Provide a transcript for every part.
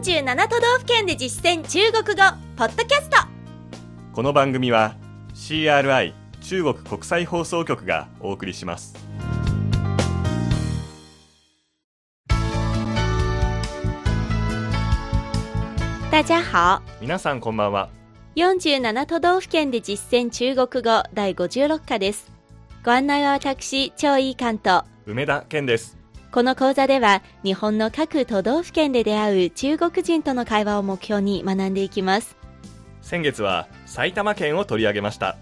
47都道府県で実践中国語ポッドキャスト。この番組は CRI 中国国際放送局がお送りします。大家好。皆さんこんばんは。47都道府県で実践中国語第56課です。ご案内は私超いい関東梅田健ですこの講座では日本の各都道府県で出会う中国人との会話を目標に学んでいきます。先月は埼玉県を取り上げました。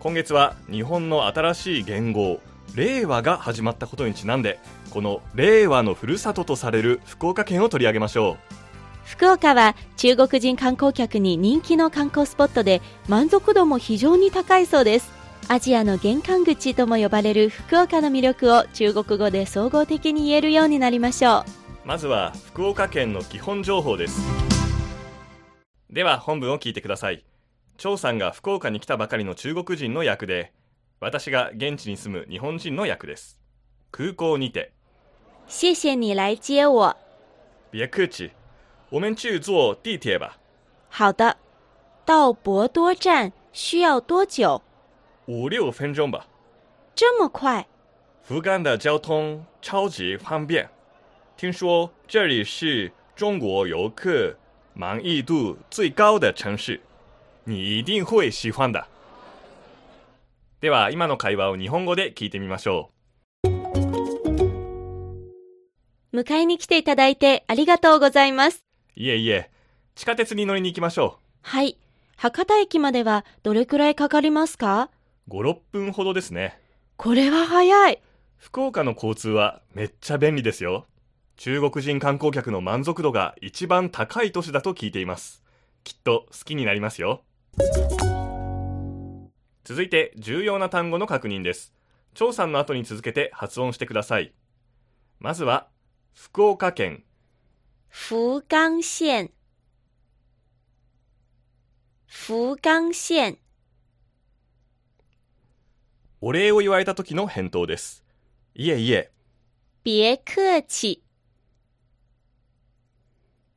今月は日本の新しい元号令和が始まったことにちなんでこの令和のふるさととされる福岡県を取り上げましょ福岡は中国人観光客に人気の観光スポットで満足度も非常に高いそうですアジアの玄関口とも呼ばれる福岡の魅力を中国語で総合的に言えるようになりましょう。うまずは福岡県の基本情報です。では本文を聞いてください。張さんが福岡に来たばかりの中国人の役で私が現地に住む日本人の役です。空港にて。谢谢你来接我。别客气我们去坐地铁吧。好的。到博多站需要多久？五六分钟吧。这么快？福冈的交通超级方便，听说这里是中国游客满意度最高的城市，你一定会喜欢的。では今の会話を日本語で聞いてみましょ迎えに来ていただいてありがとうございます。う。いえいえ、地下鉄に乗りに行きましょはい。博多駅まではどれくらいかかりますか？う。5、6分ほどですね。これは早い福岡の交通はめっちゃ便利ですよ。中国人観光客の満足度が一番高い都市だと聞いています。きっと好きになりますよ。続いて重要な単語の確認です。張さんの後に続けて発音してください。まずは、福岡県、福冈县福冈县お礼を言われた時の返答です。いえいえ、别客气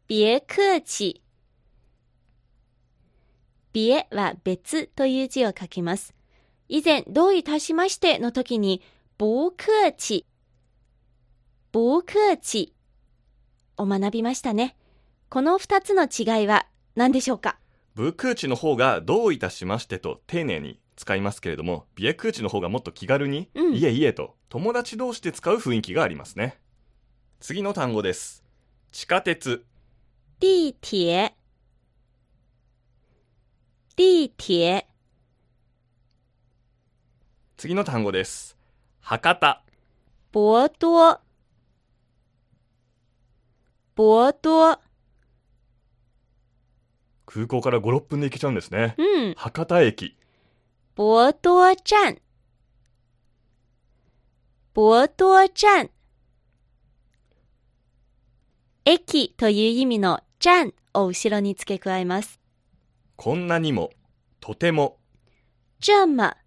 别客气別は別という字を書きます。以前、どういたしましての時に、不客气不客气を学びましたね。この二つの違いは何でしょうか？ブクーチの方がどういたしましてと丁寧に使いますけれども、ビエクーチの方がもっと気軽に、うんいえいえと友達同士で使う雰囲気がありますね。次の単語です。地下鉄、地铁地铁次の単語です。博多、博多博多空港から5、6分で行けちゃうんですね。うん。博多駅、博多站。博多站。駅という意味の站を後ろに付け加えます。こんなにも、とても、这么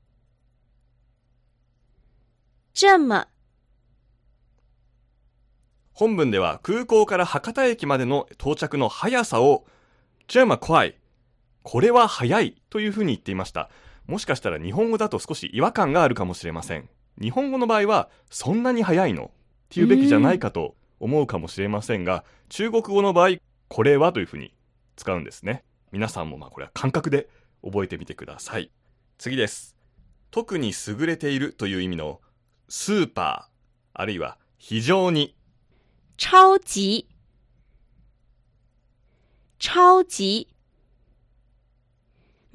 这么本文では空港から博多駅までの到着の速さを、ジャマ快い、これは速いというふうに言っていました。もしかしたら日本語だと少し違和感があるかもしれません。日本語の場合は、そんなに速いの？っていうべきじゃないかと思うかもしれませんが、中国語の場合、これはというふうに使うんですね。皆さんもまあこれは感覚で覚えてみてください。次です。特に優れているという意味のスーパー、あるいは非常に超級超級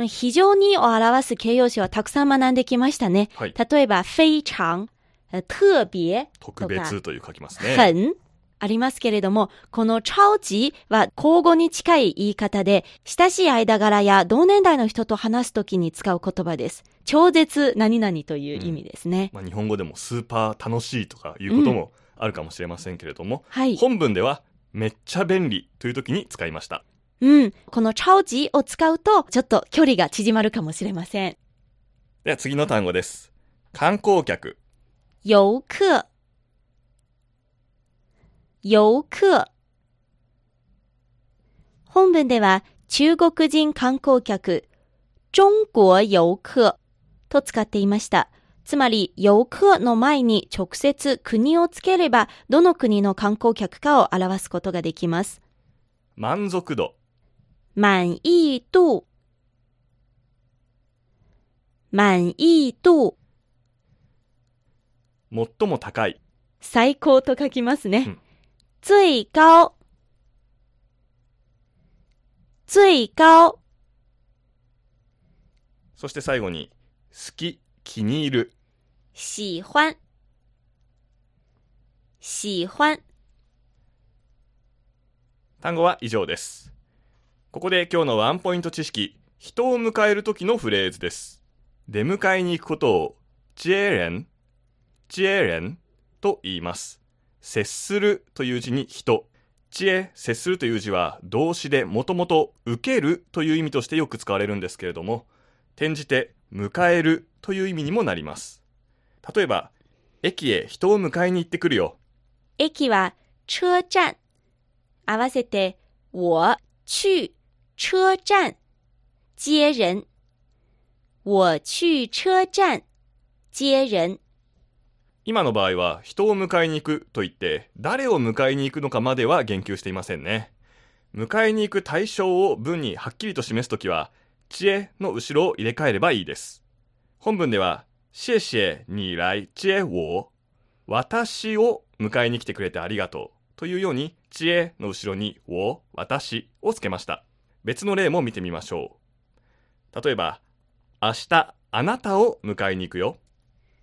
非常にを表す形容詞はたくさん学んできましたね。はい例えば、非常、え特別、特別という書きますね。很ありますけれども、この超級は交互に近い言い方で、親しい間柄や同年代の人と話すときに使う言葉です。超絶何々という意味ですね。まあ、日本語でもスーパー楽しいとかいうこともあるかもしれませんけれども、はい。本文ではめっちゃ便利という時に使いました。うん。この超級を使うと、ちょっと距離が縮まるかもしれません。では次の単語です。観光客、遊客遊客本文では中国人観光客、中国遊客と使っていました。つまり、遊客の前に直接国をつければ、どの国の観光客かを表すことができます。満足度、满意度、满意度、最も高い、最高と書きますね。うん。最高、最高、そして最後に、好き、気に入る、喜欢、喜欢。単語は以上です。ここで今日のワンポイント知識、人を迎える時のフレーズです。出迎えに行くことを、接人、接人と言います。接するという字に人。接、接するという字は動詞でもともと受けるという意味としてよく使われるんですけれども、転じて迎えるという意味にもなります。例えば、駅へ人を迎えに行ってくるよ。駅は車站。合わせて、我去車站接人。我去車站接人。今の場合は人を迎えに行くと言って誰を迎えに行くのかまでは言及していませんね迎えに行く対象を文にはっきりと示すときは知恵の後ろを入れ替えればいいです本文では谢謝你来接我私を迎えに来てくれてありがとうというように知恵の後ろに我私をつけました別の例も見てみましょう例えば明日あなたを迎えに行くよ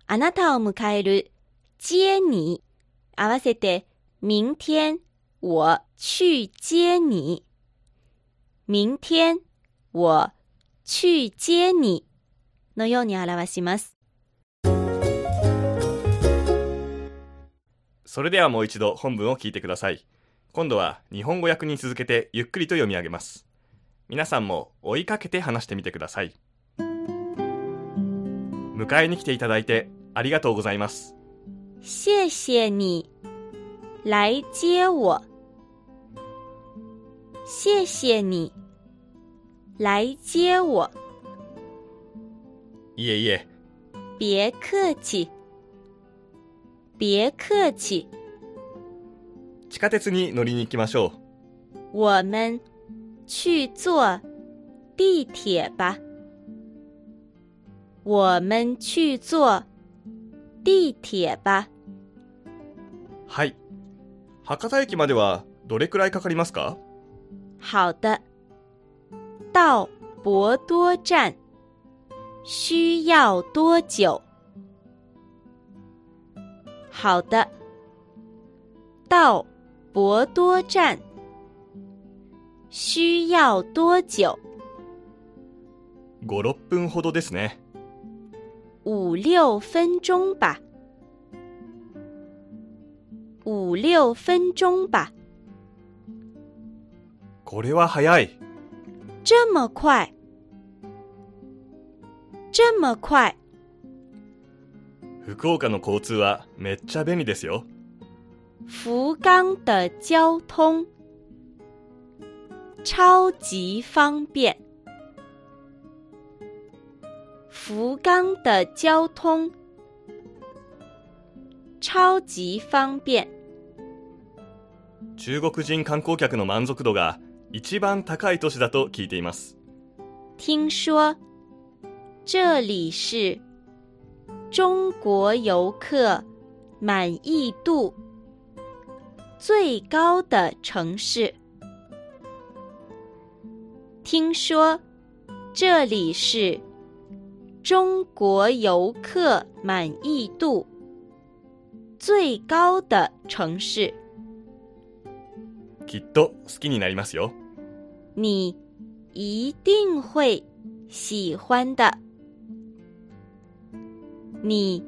あなたを迎える接你。合わせて、明天我去接你。明天我去接你のように表します。それではもう一度本文を聞いてください。今度は日本語訳に続けてゆっくりと読み上げます。皆さんも追いかけて話してみてください。迎えに来ていただいてありがとうございます。谢谢你来接我。谢谢你来接我。いえいえ、别客气。别客气。地下鉄に乗りに行きましょう。我们去坐地铁吧。我们去坐地铁吧。はい。博多駅まではどれくらいかかりますか好的。到博多站需要多久？好的。到博多站 需要多久？?5、6分ほどですね。五六分钟吧。五六分钟吧。これは早い。这么快？这么快？福岡の交通はめっちゃ便利ですよ。福冈的交通？超级方便。福冈的交通超级方便。中国人観光客の満足度が一番高い都市だと聞いています。听说这里是中国游客满意度最高的城市。 听说这里是中国游客满意度最高的城市。きっと好きになりますよ。你一定会喜欢的。你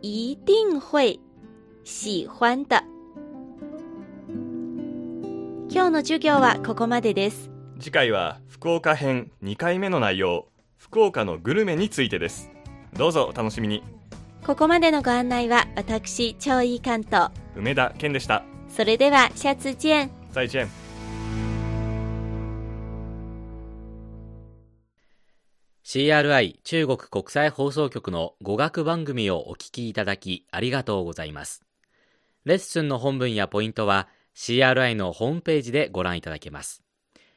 一定会喜欢的。今日の授業はここまでです。次回は福岡編2回目の内容福岡のグルメについてです。どうぞお楽しみに。ここまでのご案内は私超いい関東梅田健でした。それではシャツチェン。再チェン。CRI 中国国際放送局の語学番組をお聞きいただきありがとうございます。レッスンの本文やポイントは CRI のホームページでご覧いただけます。